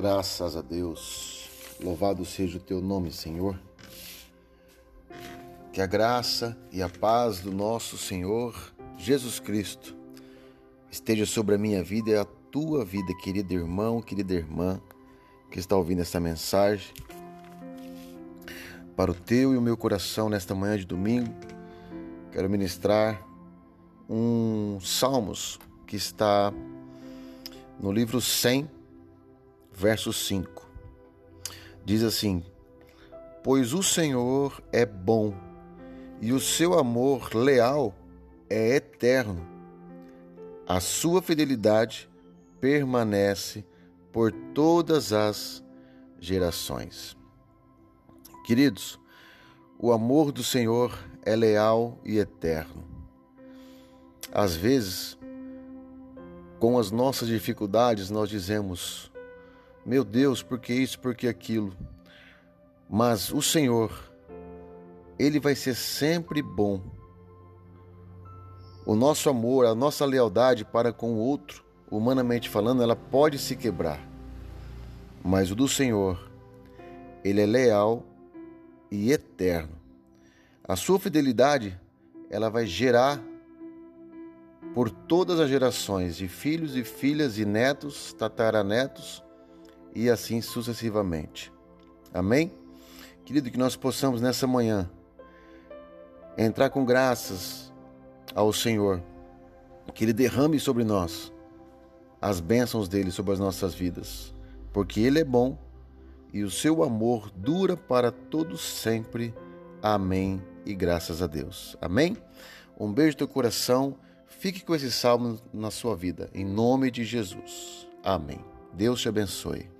Graças a Deus. Louvado seja o teu nome, Senhor. Que a graça e a paz do nosso Senhor Jesus Cristo esteja sobre a minha vida e a tua vida, querido irmão, querida irmã, que está ouvindo esta mensagem. Para o teu e o meu coração nesta manhã de domingo, quero ministrar um Salmos que está no livro 100, verso 5. Diz assim: Pois o Senhor é bom e o seu amor leal é eterno. A sua fidelidade permanece por todas as gerações. Queridos, o amor do Senhor é leal e eterno. Às vezes, com as nossas dificuldades, nós dizemos: Meu Deus, por que isso, por que aquilo? Mas o Senhor, Ele vai ser sempre bom. O nosso amor, a nossa lealdade para com o outro, humanamente falando, ela pode se quebrar. Mas o do Senhor, Ele é leal e eterno. A sua fidelidade, ela vai gerar por todas as gerações, de filhos e filhas e netos, tataranetos e assim sucessivamente. Amém? Querido, que nós possamos nessa manhã entrar com graças ao Senhor, que Ele derrame sobre nós as bênçãos dele sobre as nossas vidas, porque Ele é bom e o seu amor dura para todos sempre. Amém e graças a Deus. Amém? Um beijo no teu coração Fique com esse salmo na sua vida, em nome de Jesus. Amém. Deus te abençoe.